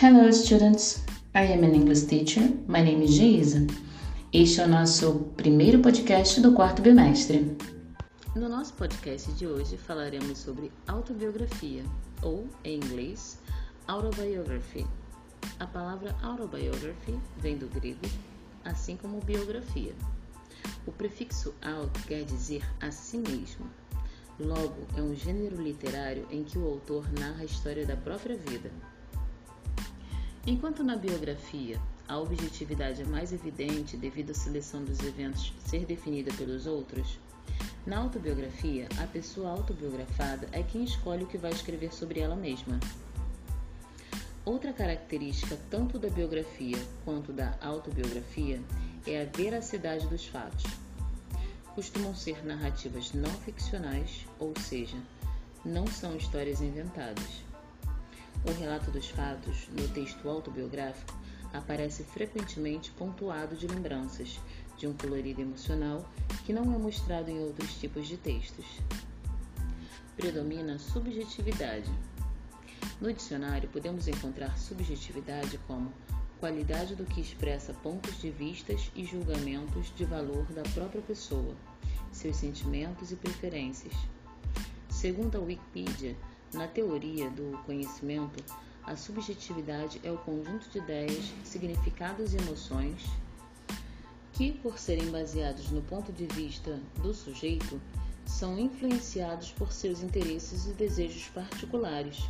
Hello students, I am an English teacher. My name is Geisa. Este é o nosso primeiro podcast do quarto bimestre. No nosso podcast de hoje falaremos sobre autobiografia, ou em inglês, autobiography. A palavra autobiography vem do grego, assim como biografia. O prefixo auto quer dizer a si mesmo. Logo, é um gênero literário em que o autor narra a história da própria vida. Enquanto na biografia a objetividade é mais evidente devido à seleção dos eventos ser definida pelos outros, na autobiografia a pessoa autobiografada é quem escolhe o que vai escrever sobre ela mesma. Outra característica tanto da biografia quanto da autobiografia é a veracidade dos fatos. Costumam ser narrativas não ficcionais, ou seja, não são histórias inventadas. O relato dos fatos, no texto autobiográfico, aparece frequentemente pontuado de lembranças, de um colorido emocional que não é mostrado em outros tipos de textos. Predomina a subjetividade. No dicionário, podemos encontrar subjetividade como qualidade do que expressa pontos de vistas e julgamentos de valor da própria pessoa, seus sentimentos e preferências. Segundo a Wikipedia, na teoria do conhecimento, a subjetividade é o conjunto de ideias, significados e emoções que, por serem baseados no ponto de vista do sujeito, são influenciados por seus interesses e desejos particulares,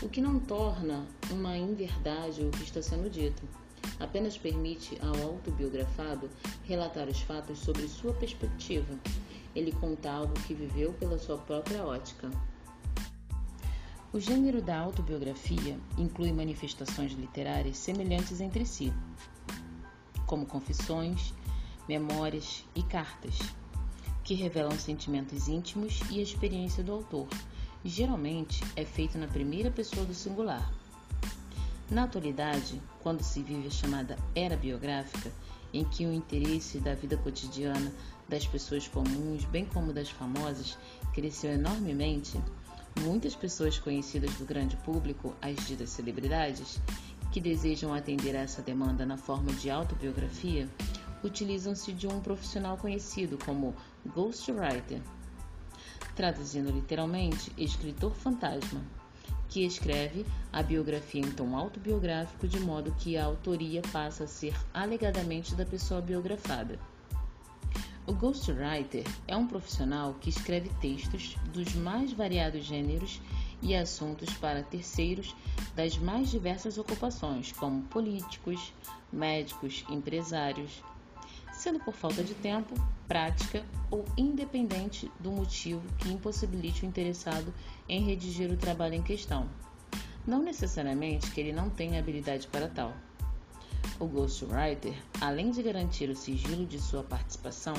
o que não torna uma inverdade o que está sendo dito. Apenas permite ao autobiografado relatar os fatos sobre sua perspectiva. Ele conta algo que viveu pela sua própria ótica. O gênero da autobiografia inclui manifestações literárias semelhantes entre si, como confissões, memórias e cartas, que revelam sentimentos íntimos e a experiência do autor. Geralmente é feito na primeira pessoa do singular. Na atualidade, quando se vive a chamada era biográfica, em que o interesse da vida cotidiana das pessoas comuns, bem como das famosas, cresceu enormemente, Muitas pessoas conhecidas do grande público, as ditas celebridades, que desejam atender a essa demanda na forma de autobiografia, utilizam-se de um profissional conhecido como ghostwriter, traduzindo literalmente escritor fantasma, que escreve a biografia em tom autobiográfico de modo que a autoria passa a ser alegadamente da pessoa biografada. O ghostwriter é um profissional que escreve textos dos mais variados gêneros e assuntos para terceiros das mais diversas ocupações, como políticos, médicos, empresários, sendo por falta de tempo, prática ou independente do motivo que impossibilite o interessado em redigir o trabalho em questão. Não necessariamente que ele não tenha habilidade para tal. O ghostwriter, além de garantir o sigilo de sua participação,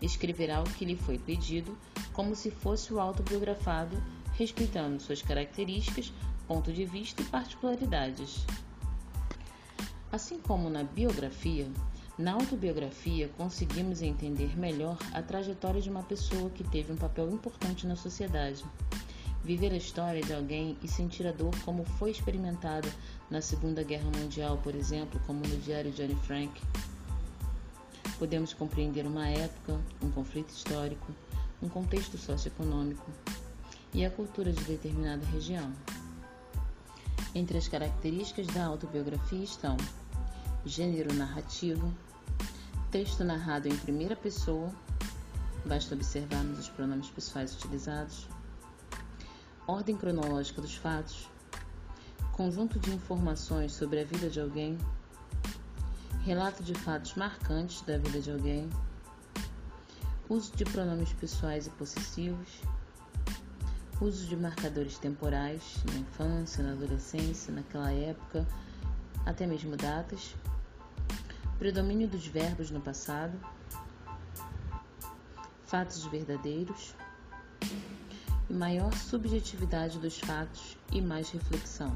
escreverá o que lhe foi pedido, como se fosse o autobiografado, respeitando suas características, ponto de vista e particularidades. Assim como na biografia, na autobiografia conseguimos entender melhor a trajetória de uma pessoa que teve um papel importante na sociedade. Viver a história de alguém e sentir a dor como foi experimentada na Segunda Guerra Mundial, por exemplo, como no diário de Anne Frank, podemos compreender uma época, um conflito histórico, um contexto socioeconômico e a cultura de determinada região. Entre as características da autobiografia estão gênero narrativo, texto narrado em primeira pessoa, basta observarmos os pronomes pessoais utilizados, ordem cronológica dos fatos, conjunto de informações sobre a vida de alguém? Relato de fatos marcantes da vida de alguém, uso de pronomes pessoais e possessivos, uso de marcadores temporais na infância, na adolescência, naquela época, até mesmo datas, predomínio dos verbos no passado, fatos verdadeiros maior subjetividade dos fatos e mais reflexão.